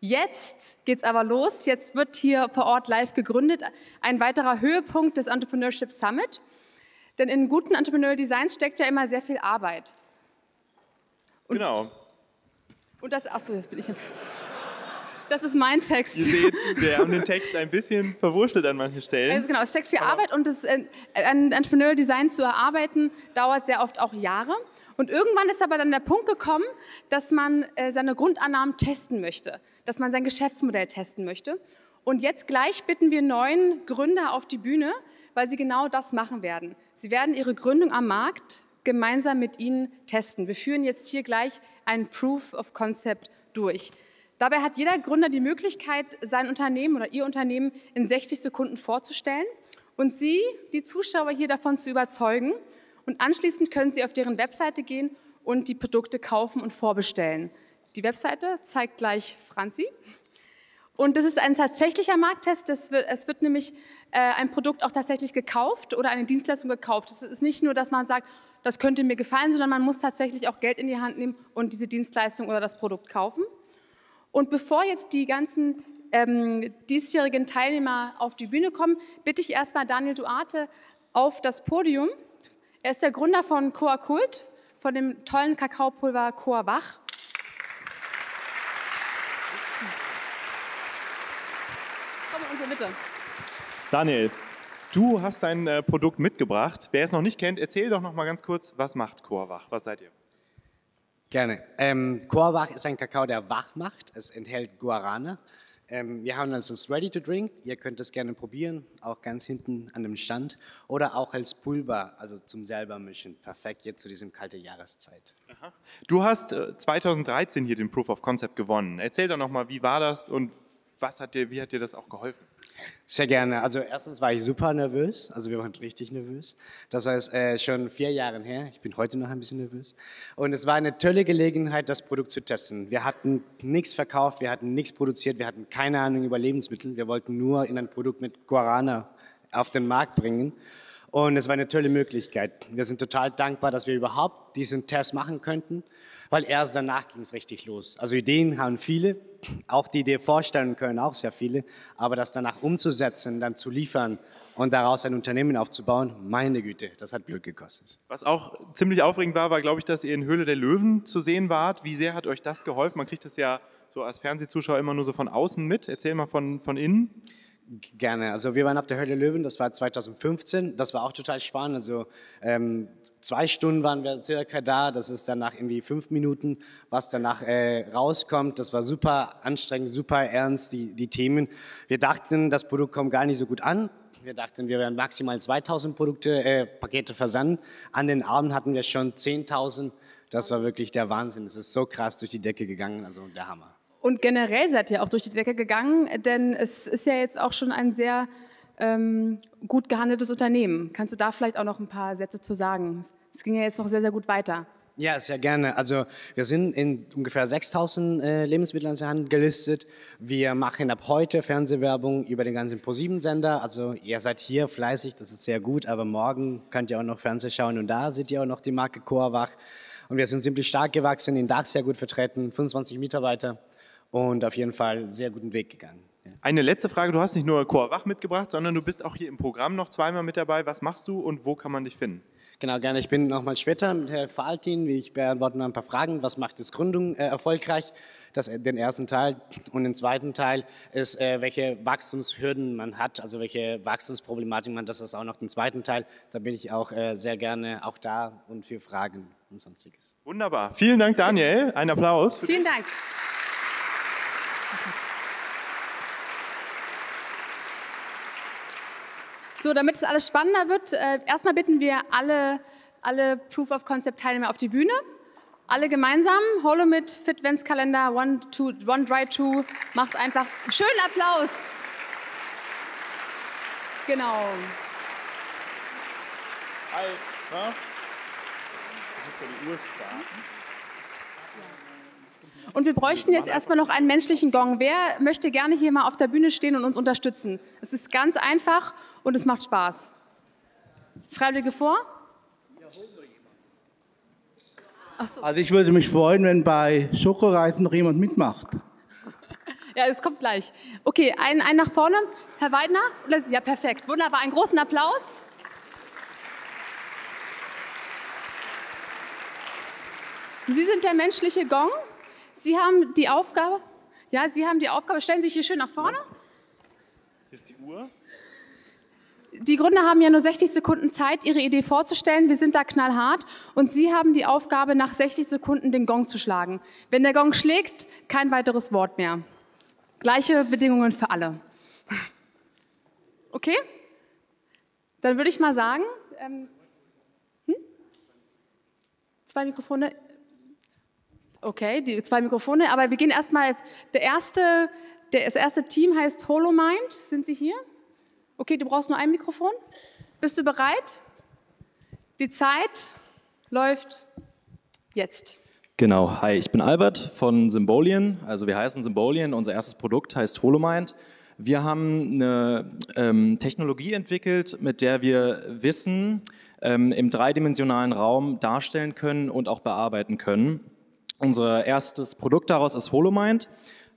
Jetzt geht's aber los. Jetzt wird hier vor Ort live gegründet. Ein weiterer Höhepunkt des Entrepreneurship Summit. Denn in guten Entrepreneurial Designs steckt ja immer sehr viel Arbeit. Und, genau. Und das, achso, jetzt bin ich. Das ist mein Text. Ihr seht, wir haben den Text ein bisschen verwurschtelt an manchen Stellen. Also genau, es steckt viel Aber Arbeit und das, äh, ein Entrepreneurial Design zu erarbeiten, dauert sehr oft auch Jahre. Und irgendwann ist aber dann der Punkt gekommen, dass man äh, seine Grundannahmen testen möchte, dass man sein Geschäftsmodell testen möchte. Und jetzt gleich bitten wir neun Gründer auf die Bühne, weil sie genau das machen werden. Sie werden ihre Gründung am Markt gemeinsam mit Ihnen testen. Wir führen jetzt hier gleich ein Proof of Concept durch. Dabei hat jeder Gründer die Möglichkeit, sein Unternehmen oder Ihr Unternehmen in 60 Sekunden vorzustellen und Sie, die Zuschauer, hier davon zu überzeugen. Und anschließend können Sie auf deren Webseite gehen und die Produkte kaufen und vorbestellen. Die Webseite zeigt gleich Franzi. Und das ist ein tatsächlicher Markttest. Wird, es wird nämlich äh, ein Produkt auch tatsächlich gekauft oder eine Dienstleistung gekauft. Es ist nicht nur, dass man sagt, das könnte mir gefallen, sondern man muss tatsächlich auch Geld in die Hand nehmen und diese Dienstleistung oder das Produkt kaufen. Und bevor jetzt die ganzen ähm, diesjährigen Teilnehmer auf die Bühne kommen, bitte ich erstmal Daniel Duarte auf das Podium. Er ist der Gründer von Coa Kult, von dem tollen Kakaopulver Coa Bach. In unsere Mitte. Daniel, du hast dein äh, Produkt mitgebracht. Wer es noch nicht kennt, erzähl doch noch mal ganz kurz, was macht Coa Was seid ihr? Gerne. Ähm, Coa ist ein Kakao, der wach macht. Es enthält Guarana. Ähm, wir haben also das Ready to Drink. Ihr könnt es gerne probieren, auch ganz hinten an dem Stand. Oder auch als Pulver, also zum selber mischen. Perfekt jetzt zu diesem kalten Jahreszeit. Aha. Du hast äh, 2013 hier den Proof of Concept gewonnen. Erzähl doch noch mal, wie war das und was hat dir, wie hat dir das auch geholfen? Sehr gerne. Also erstens war ich super nervös, also wir waren richtig nervös. Das war jetzt äh, schon vier Jahre her. Ich bin heute noch ein bisschen nervös. Und es war eine tolle Gelegenheit, das Produkt zu testen. Wir hatten nichts verkauft, wir hatten nichts produziert, wir hatten keine Ahnung über Lebensmittel. Wir wollten nur in ein Produkt mit Guarana auf den Markt bringen. Und es war eine tolle Möglichkeit. Wir sind total dankbar, dass wir überhaupt diesen Test machen könnten, weil erst danach ging es richtig los. Also Ideen haben viele, auch die Idee vorstellen können auch sehr viele, aber das danach umzusetzen, dann zu liefern und daraus ein Unternehmen aufzubauen, meine Güte, das hat Glück gekostet. Was auch ziemlich aufregend war, war, glaube ich, dass ihr in Höhle der Löwen zu sehen wart. Wie sehr hat euch das geholfen? Man kriegt das ja so als Fernsehzuschauer immer nur so von außen mit. Erzähl mal von, von innen. Gerne. Also wir waren auf der Höhle Löwen, das war 2015. Das war auch total spannend. Also ähm, zwei Stunden waren wir circa da. Das ist danach irgendwie fünf Minuten, was danach äh, rauskommt. Das war super anstrengend, super ernst, die, die Themen. Wir dachten, das Produkt kommt gar nicht so gut an. Wir dachten, wir werden maximal 2000 Produkte, äh, Pakete versanden. An den Abend hatten wir schon 10.000. Das war wirklich der Wahnsinn. Es ist so krass durch die Decke gegangen. Also der Hammer. Und generell seid ihr auch durch die Decke gegangen, denn es ist ja jetzt auch schon ein sehr ähm, gut gehandeltes Unternehmen. Kannst du da vielleicht auch noch ein paar Sätze zu sagen? Es ging ja jetzt noch sehr, sehr gut weiter. Ja, sehr gerne. Also wir sind in ungefähr 6000 äh, Lebensmitteleinzelhandel gelistet. Wir machen ab heute Fernsehwerbung über den ganzen ProSieben-Sender. Also ihr seid hier fleißig, das ist sehr gut, aber morgen könnt ihr auch noch Fernsehen schauen und da seht ihr auch noch die Marke Coawach. Und wir sind ziemlich stark gewachsen, in Dach sehr gut vertreten, 25 Mitarbeiter und auf jeden Fall sehr guten Weg gegangen. Eine letzte Frage, du hast nicht nur Chor Wach mitgebracht, sondern du bist auch hier im Programm noch zweimal mit dabei. Was machst du und wo kann man dich finden? Genau, gerne. Ich bin nochmal später mit Herrn Faltin. Ich beantworte noch ein paar Fragen. Was macht das Gründung äh, erfolgreich? Das, äh, den ersten Teil. Und den zweiten Teil ist, äh, welche Wachstumshürden man hat, also welche Wachstumsproblematik man hat. Das ist auch noch den zweiten Teil. Da bin ich auch äh, sehr gerne auch da und für Fragen und sonstiges. Wunderbar. Vielen Dank, Daniel. Ein Applaus. Vielen dich. Dank. So, damit es alles spannender wird, äh, erstmal bitten wir alle, alle Proof of Concept Teilnehmer auf die Bühne. Alle gemeinsam, Holomit, Fitventskalender, One, two, one Dry Two, mach's einfach. Schönen Applaus. Genau. Halt, ne? Ich muss ja die Uhr starten. Und wir bräuchten jetzt erstmal noch einen menschlichen Gong. Wer möchte gerne hier mal auf der Bühne stehen und uns unterstützen? Es ist ganz einfach und es macht Spaß. Freiwillige vor? So. Also ich würde mich freuen, wenn bei Schokoreisen noch jemand mitmacht. Ja, es kommt gleich. Okay, ein, ein nach vorne. Herr Weidner? Ja, perfekt. Wunderbar. Einen großen Applaus. Sie sind der menschliche Gong. Sie haben die Aufgabe, ja, Sie haben die Aufgabe, stellen Sie sich hier schön nach vorne. Hier ist die Uhr. Die Gründer haben ja nur 60 Sekunden Zeit, ihre Idee vorzustellen. Wir sind da knallhart und Sie haben die Aufgabe, nach 60 Sekunden den Gong zu schlagen. Wenn der Gong schlägt, kein weiteres Wort mehr. Gleiche Bedingungen für alle. Okay? Dann würde ich mal sagen, ähm, hm? zwei Mikrofone. Okay, die zwei Mikrofone, aber wir gehen erstmal, der erste, der, das erste Team heißt HoloMind. Sind Sie hier? Okay, du brauchst nur ein Mikrofon. Bist du bereit? Die Zeit läuft jetzt. Genau, hi, ich bin Albert von Symbolien. Also wir heißen Symbolien, unser erstes Produkt heißt HoloMind. Wir haben eine ähm, Technologie entwickelt, mit der wir Wissen ähm, im dreidimensionalen Raum darstellen können und auch bearbeiten können. Unser erstes Produkt daraus ist HoloMind.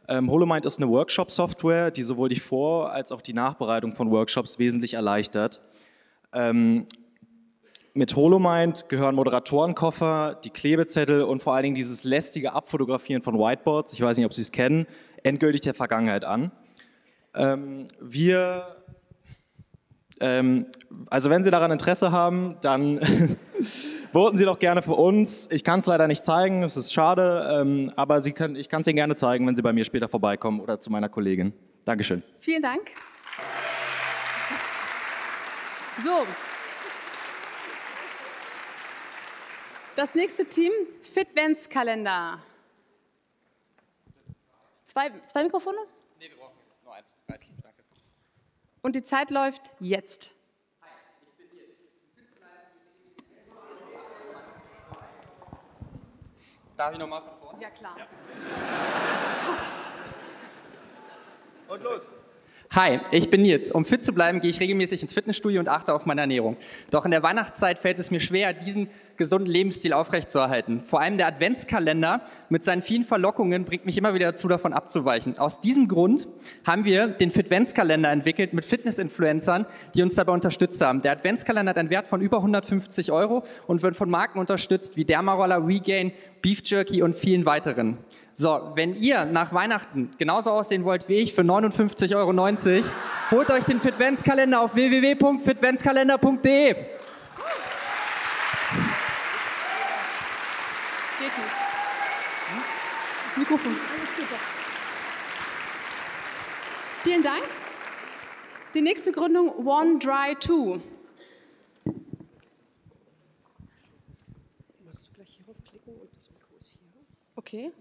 Ähm, HoloMind ist eine Workshop-Software, die sowohl die Vor- als auch die Nachbereitung von Workshops wesentlich erleichtert. Ähm, mit HoloMind gehören Moderatorenkoffer, die Klebezettel und vor allen Dingen dieses lästige Abfotografieren von Whiteboards, ich weiß nicht, ob Sie es kennen, endgültig der Vergangenheit an. Ähm, wir ähm, also wenn Sie daran Interesse haben, dann voten Sie doch gerne für uns. Ich kann es leider nicht zeigen, es ist schade, ähm, aber Sie können, ich kann es Ihnen gerne zeigen, wenn Sie bei mir später vorbeikommen oder zu meiner Kollegin. Dankeschön. Vielen Dank. So. Das nächste Team, Fitventskalender. Zwei, zwei Mikrofone? Nee, wir brauchen nur eins. Danke. Und die Zeit läuft jetzt. Darf ich nochmal von vorne? Ja, klar. Ja. Und los. Hi, ich bin Nils. Um fit zu bleiben, gehe ich regelmäßig ins Fitnessstudio und achte auf meine Ernährung. Doch in der Weihnachtszeit fällt es mir schwer, diesen gesunden Lebensstil aufrechtzuerhalten. Vor allem der Adventskalender mit seinen vielen Verlockungen bringt mich immer wieder dazu, davon abzuweichen. Aus diesem Grund haben wir den Fitventskalender entwickelt mit Fitness-Influencern, die uns dabei unterstützt haben. Der Adventskalender hat einen Wert von über 150 Euro und wird von Marken unterstützt wie Dermaroller, Regain, Beef Jerky und vielen weiteren. So, wenn ihr nach Weihnachten genauso aussehen wollt wie ich für 59,90 Euro, holt euch den Fitventskalender auf www.fitventskalender.de. Geht nicht. Das Mikrofon. Alles geht doch. Vielen Dank. Die nächste Gründung One Dry Two. Magst du gleich hierauf klicken und das Mikro ist hier? Okay.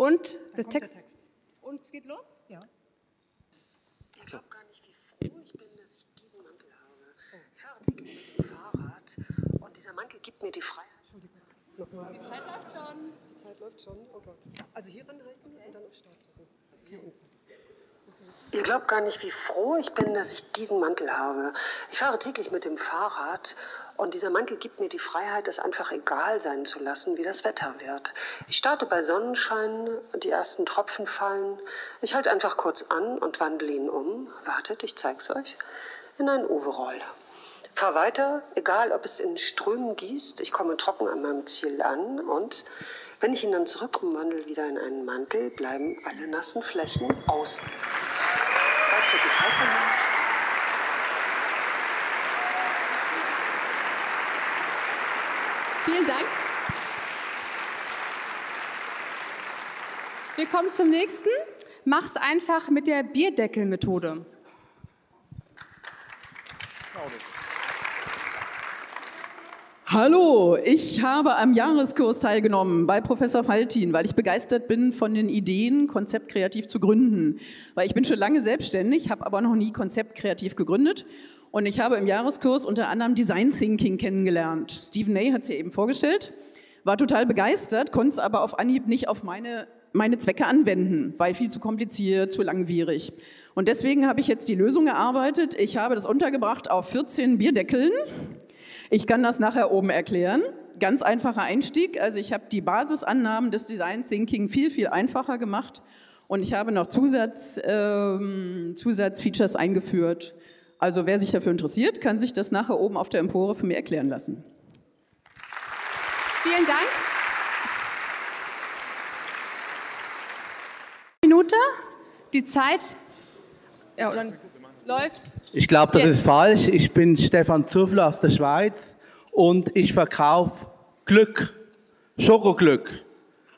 Und der Text. der Text. Und es geht los? Ja. Ich glaube gar nicht, wie froh ich bin, dass ich diesen Mantel habe. Ich fahre täglich mit dem Fahrrad und dieser Mantel gibt mir die Freiheit. Nochmal. Die Zeit läuft schon. Die Zeit läuft schon. Oh Gott. Also hier ranhalten und dann auf Start drücken. Also hier unten. Ihr glaubt gar nicht, wie froh ich bin, dass ich diesen Mantel habe. Ich fahre täglich mit dem Fahrrad und dieser Mantel gibt mir die Freiheit, es einfach egal sein zu lassen, wie das Wetter wird. Ich starte bei Sonnenschein, die ersten Tropfen fallen. Ich halte einfach kurz an und wandle ihn um. Wartet, ich zeig's euch. In ein Overall. Fahr weiter, egal ob es in Strömen gießt. Ich komme trocken an meinem Ziel an und wenn ich ihn dann zurück umwandle wieder in einen Mantel, bleiben alle nassen Flächen außen. Weitere Details an meinem Vielen Dank. Wir kommen zum nächsten. Mach's einfach mit der Bierdeckelmethode. Hallo, ich habe am Jahreskurs teilgenommen bei Professor Faltin, weil ich begeistert bin von den Ideen, Konzept kreativ zu gründen. Weil ich bin schon lange selbstständig, habe aber noch nie Konzept kreativ gegründet. Und ich habe im Jahreskurs unter anderem Design Thinking kennengelernt. Stephen Ney hat es ja eben vorgestellt, war total begeistert, konnte es aber auf Anhieb nicht auf meine, meine Zwecke anwenden, weil viel zu kompliziert, zu langwierig. Und deswegen habe ich jetzt die Lösung erarbeitet. Ich habe das untergebracht auf 14 Bierdeckeln. Ich kann das nachher oben erklären. ganz einfacher Einstieg. Also ich habe die Basisannahmen des Design Thinking viel, viel einfacher gemacht und ich habe noch Zusatz, ähm, Zusatzfeatures eingeführt. Also wer sich dafür interessiert, kann sich das nachher oben auf der Empore von mir erklären lassen. Vielen Dank. Minute. Die Zeit ja, oder läuft. Ich glaube, das Jetzt. ist falsch. Ich bin Stefan Zufler aus der Schweiz und ich verkaufe Glück, Schokoglück,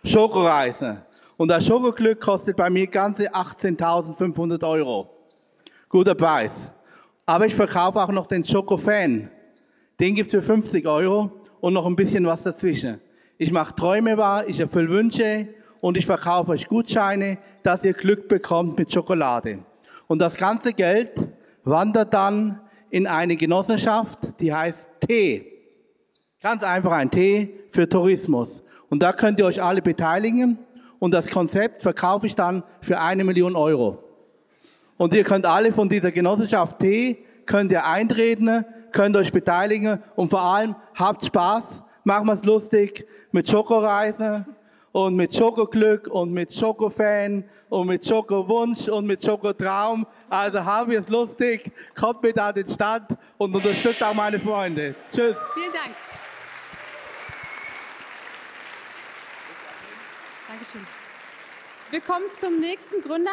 Schokoreise. Und das Schokoglück kostet bei mir ganze 18.500 Euro. Guter Preis. Aber ich verkaufe auch noch den Schokofan. Den gibt's für 50 Euro und noch ein bisschen was dazwischen. Ich mache Träume wahr, ich erfülle Wünsche und ich verkaufe euch Gutscheine, dass ihr Glück bekommt mit Schokolade. Und das ganze Geld wandert dann in eine Genossenschaft, die heißt T. Ganz einfach ein T für Tourismus. Und da könnt ihr euch alle beteiligen und das Konzept verkaufe ich dann für eine Million Euro. Und ihr könnt alle von dieser Genossenschaft T, könnt ihr eintreten, könnt euch beteiligen und vor allem habt Spaß, machen wir es lustig mit Schokoreise und mit Schokoglück und mit Schokofan und mit Schokowunsch und mit Schokotraum. Also haben wir es lustig, kommt mit an den Stand und unterstützt auch meine Freunde. Tschüss. Vielen Dank. Dankeschön. Wir kommen zum nächsten Gründer,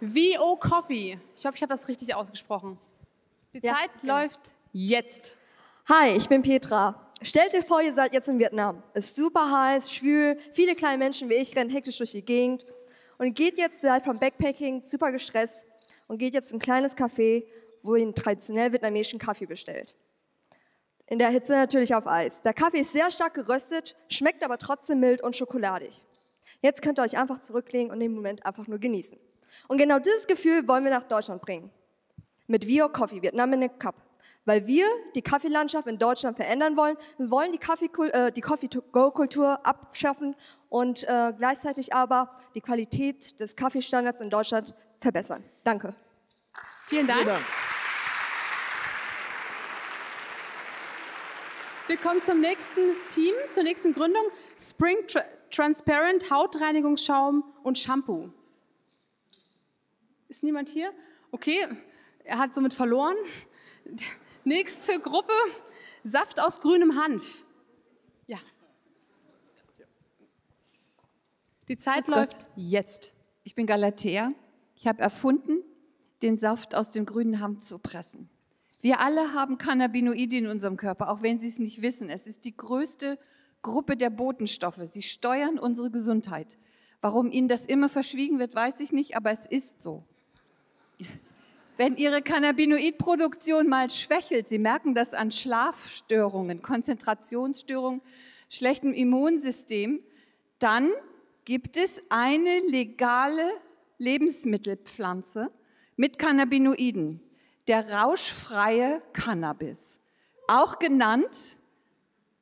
VO Coffee. Ich hoffe, ich habe das richtig ausgesprochen. Die Ja, Zeit genau. läuft jetzt. Hi, ich bin Petra. Stellt dir vor, ihr seid jetzt in Vietnam. Ist super heiß, schwül, viele kleine Menschen wie ich rennen hektisch durch die Gegend. Und geht jetzt, seid vom Backpacking super gestresst und geht jetzt in ein kleines Café, wo ihr einen traditionell vietnamesischen Kaffee bestellt. In der Hitze natürlich auf Eis. Der Kaffee ist sehr stark geröstet, schmeckt aber trotzdem mild und schokoladig. Jetzt könnt ihr euch einfach zurücklegen und den Moment einfach nur genießen. Und genau dieses Gefühl wollen wir nach Deutschland bringen mit Vio Coffee, Vietnam in a Cup. Weil wir die Kaffeelandschaft in Deutschland verändern wollen. Wir wollen die, Kaffee, äh, die Coffee-to-Go-Kultur abschaffen und äh, gleichzeitig aber die Qualität des Kaffeestandards in Deutschland verbessern. Danke. Vielen Dank. Wir kommen zum nächsten Team, zur nächsten Gründung. Spring Tra Transparent Hautreinigungsschaum und Shampoo. Ist niemand hier? Okay, er hat somit verloren. Nächste Gruppe, Saft aus grünem Hanf. Ja. Die Zeit Grüß Gott. läuft jetzt. Ich bin Galatea. Ich habe erfunden, den Saft aus dem grünen Hanf zu pressen. Wir alle haben Cannabinoide in unserem Körper, auch wenn Sie es nicht wissen. Es ist die größte Gruppe der Botenstoffe. Sie steuern unsere Gesundheit. Warum Ihnen das immer verschwiegen wird, weiß ich nicht, aber es ist so. Wenn Ihre Cannabinoidproduktion mal schwächelt, Sie merken das an Schlafstörungen, Konzentrationsstörungen, schlechtem Immunsystem, dann gibt es eine legale Lebensmittelpflanze mit Cannabinoiden, der rauschfreie Cannabis, auch genannt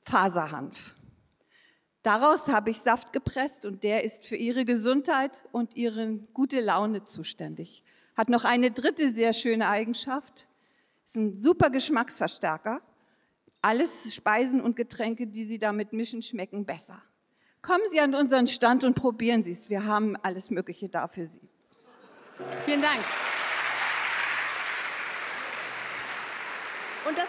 Faserhanf. Daraus habe ich Saft gepresst und der ist für Ihre Gesundheit und Ihre gute Laune zuständig. Hat noch eine dritte sehr schöne Eigenschaft. Ist ein super Geschmacksverstärker. Alles Speisen und Getränke, die Sie damit mischen, schmecken besser. Kommen Sie an unseren Stand und probieren Sie es. Wir haben alles Mögliche da für Sie. Vielen Dank. Und das,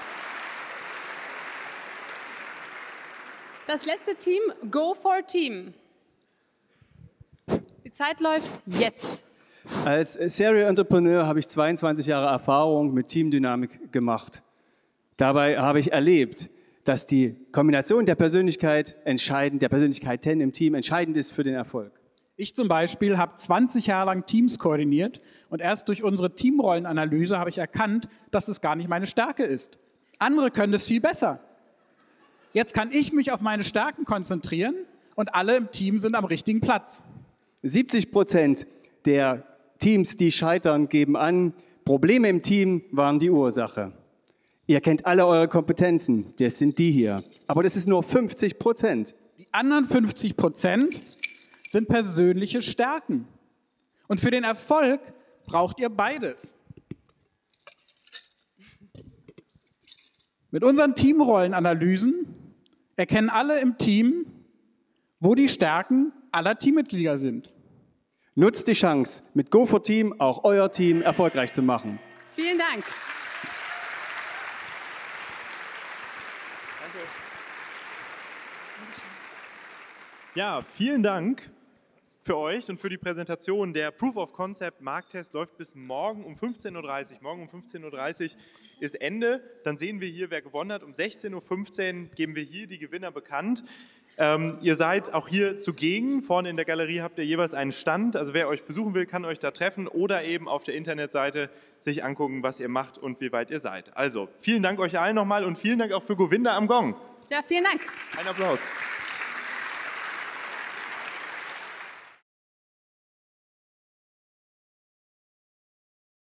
das letzte Team, Go for Team. Die Zeit läuft jetzt. Als Serial Entrepreneur habe ich 22 Jahre Erfahrung mit Teamdynamik gemacht. Dabei habe ich erlebt, dass die Kombination der Persönlichkeit entscheidend, der Persönlichkeiten im Team entscheidend ist für den Erfolg. Ich zum Beispiel habe 20 Jahre lang Teams koordiniert und erst durch unsere Teamrollenanalyse habe ich erkannt, dass es gar nicht meine Stärke ist. Andere können es viel besser. Jetzt kann ich mich auf meine Stärken konzentrieren und alle im Team sind am richtigen Platz. 70 Prozent der Teams, die scheitern, geben an, Probleme im Team waren die Ursache. Ihr kennt alle eure Kompetenzen, das sind die hier. Aber das ist nur 50 Prozent. Die anderen 50 Prozent sind persönliche Stärken. Und für den Erfolg braucht ihr beides. Mit unseren Teamrollenanalysen erkennen alle im Team, wo die Stärken aller Teammitglieder sind. Nutzt die Chance, mit Go Team auch euer Team erfolgreich zu machen. Vielen Dank. Ja, vielen Dank für euch und für die Präsentation. Der Proof of Concept Markttest läuft bis morgen um 15.30 Uhr. Morgen um 15.30 Uhr ist Ende. Dann sehen wir hier, wer gewonnen hat. Um 16.15 Uhr geben wir hier die Gewinner bekannt. Ähm, ihr seid auch hier zugegen. Vorne in der Galerie habt ihr jeweils einen Stand. Also wer euch besuchen will, kann euch da treffen oder eben auf der Internetseite sich angucken, was ihr macht und wie weit ihr seid. Also vielen Dank euch allen nochmal und vielen Dank auch für Govinda am Gong. Ja, vielen Dank. Ein Applaus.